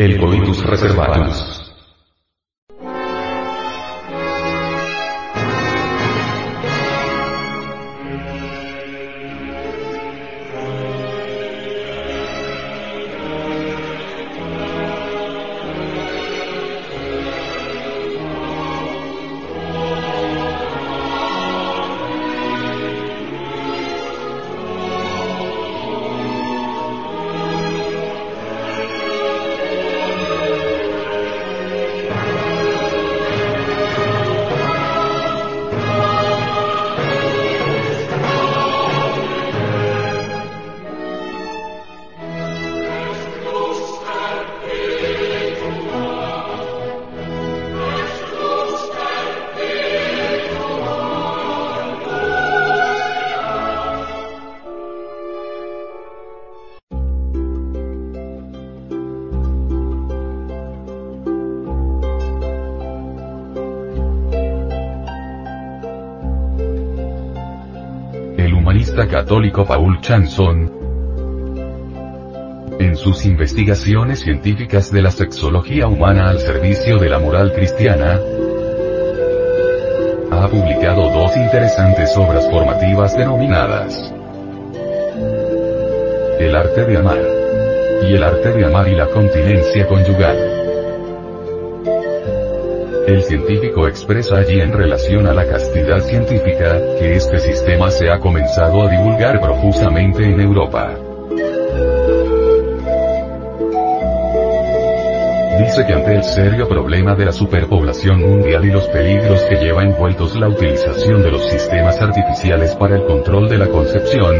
El coitus reservatus. Católico Paul Chanson, en sus investigaciones científicas de la sexología humana al servicio de la moral cristiana, ha publicado dos interesantes obras formativas denominadas El arte de amar y El arte de amar y la continencia conyugal. El científico expresa allí en relación a la castidad científica, que este sistema se ha comenzado a divulgar profusamente en Europa. Dice que ante el serio problema de la superpoblación mundial y los peligros que lleva envueltos la utilización de los sistemas artificiales para el control de la concepción,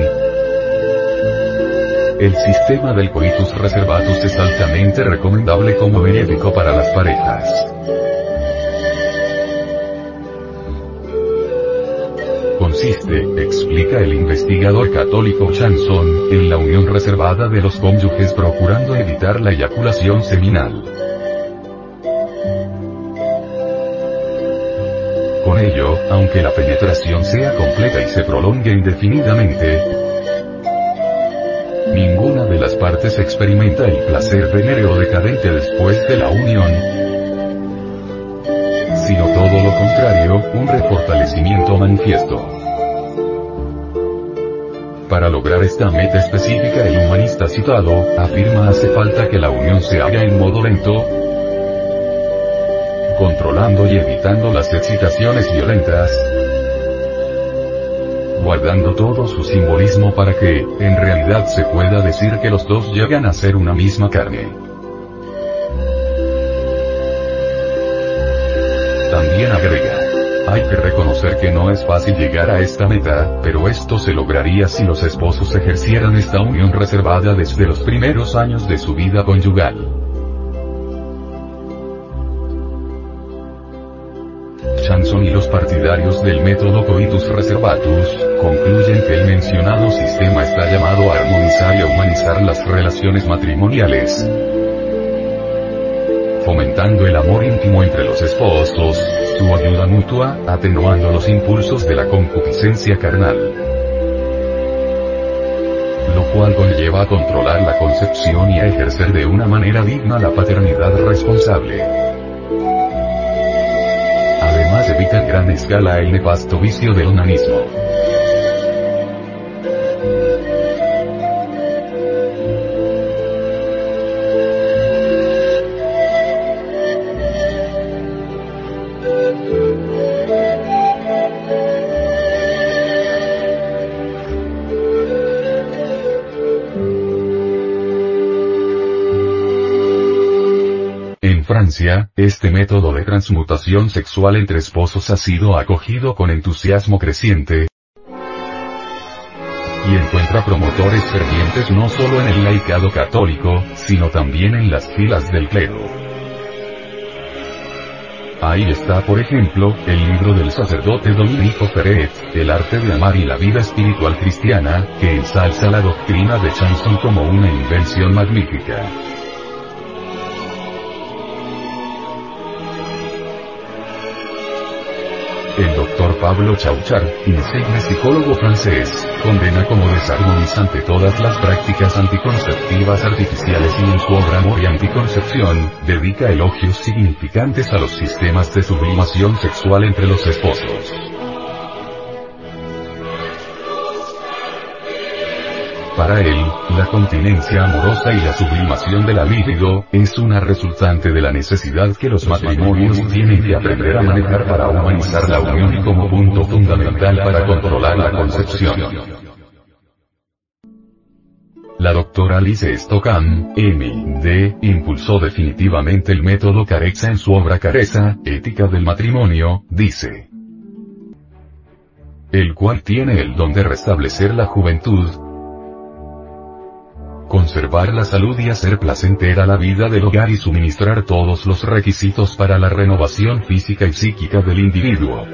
el sistema del coitus reservatus es altamente recomendable como benéfico para las parejas. Consiste, explica el investigador católico Chanson, en la unión reservada de los cónyuges procurando evitar la eyaculación seminal. Con ello, aunque la penetración sea completa y se prolongue indefinidamente, ninguna de las partes experimenta el placer venéreo decadente después de la unión, sino todo lo contrario, un refortalecimiento manifiesto. Para lograr esta meta específica el humanista citado, afirma hace falta que la unión se haga en modo lento, controlando y evitando las excitaciones violentas, guardando todo su simbolismo para que, en realidad se pueda decir que los dos llegan a ser una misma carne. También agrega, hay que reconocer que no es fácil llegar a esta meta, pero esto se lograría si los esposos ejercieran esta unión reservada desde los primeros años de su vida conyugal. Chanson y los partidarios del método coitus reservatus, concluyen que el mencionado sistema está llamado a armonizar y a humanizar las relaciones matrimoniales, fomentando el amor íntimo entre los esposos, su ayuda mutua, atenuando los impulsos de la concupiscencia carnal. Lo cual conlleva a controlar la concepción y a ejercer de una manera digna la paternidad responsable. Además evita en gran escala el nefasto vicio del onanismo. Francia, este método de transmutación sexual entre esposos ha sido acogido con entusiasmo creciente, y encuentra promotores fervientes no solo en el laicado católico, sino también en las filas del clero. Ahí está por ejemplo, el libro del sacerdote Dominico Ferret, El arte de amar y la vida espiritual cristiana, que ensalza la doctrina de Chanson como una invención magnífica. Pablo Chauchar, insigne psicólogo francés, condena como desarmonizante todas las prácticas anticonceptivas artificiales y en su obra Amor y Anticoncepción, dedica elogios significantes a los sistemas de sublimación sexual entre los esposos. Para él, la continencia amorosa y la sublimación de la libido, es una resultante de la necesidad que los matrimonios tienen que aprender a manejar para humanizar la unión como punto fundamental para controlar la concepción. La doctora Alice Stockham, M.D., impulsó definitivamente el método Careza en su obra Careza, Ética del Matrimonio, dice. El cual tiene el don de restablecer la juventud, conservar la salud y hacer placentera la vida del hogar y suministrar todos los requisitos para la renovación física y psíquica del individuo.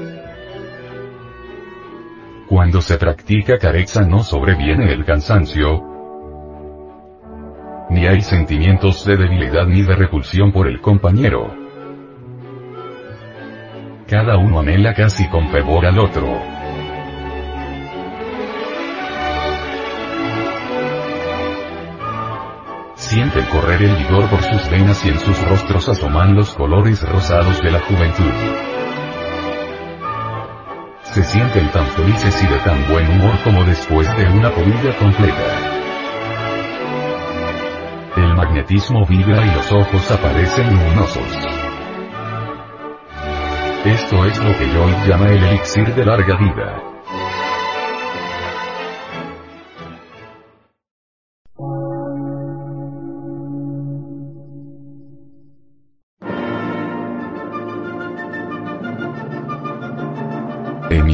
Cuando se practica careza no sobreviene el cansancio, ni hay sentimientos de debilidad ni de repulsión por el compañero. Cada uno anhela casi con fervor al otro. Siente correr el vigor por sus venas y en sus rostros asoman los colores rosados de la juventud. Se sienten tan felices y de tan buen humor como después de una comida completa. El magnetismo vibra y los ojos aparecen luminosos. Esto es lo que Joy llama el elixir de larga vida.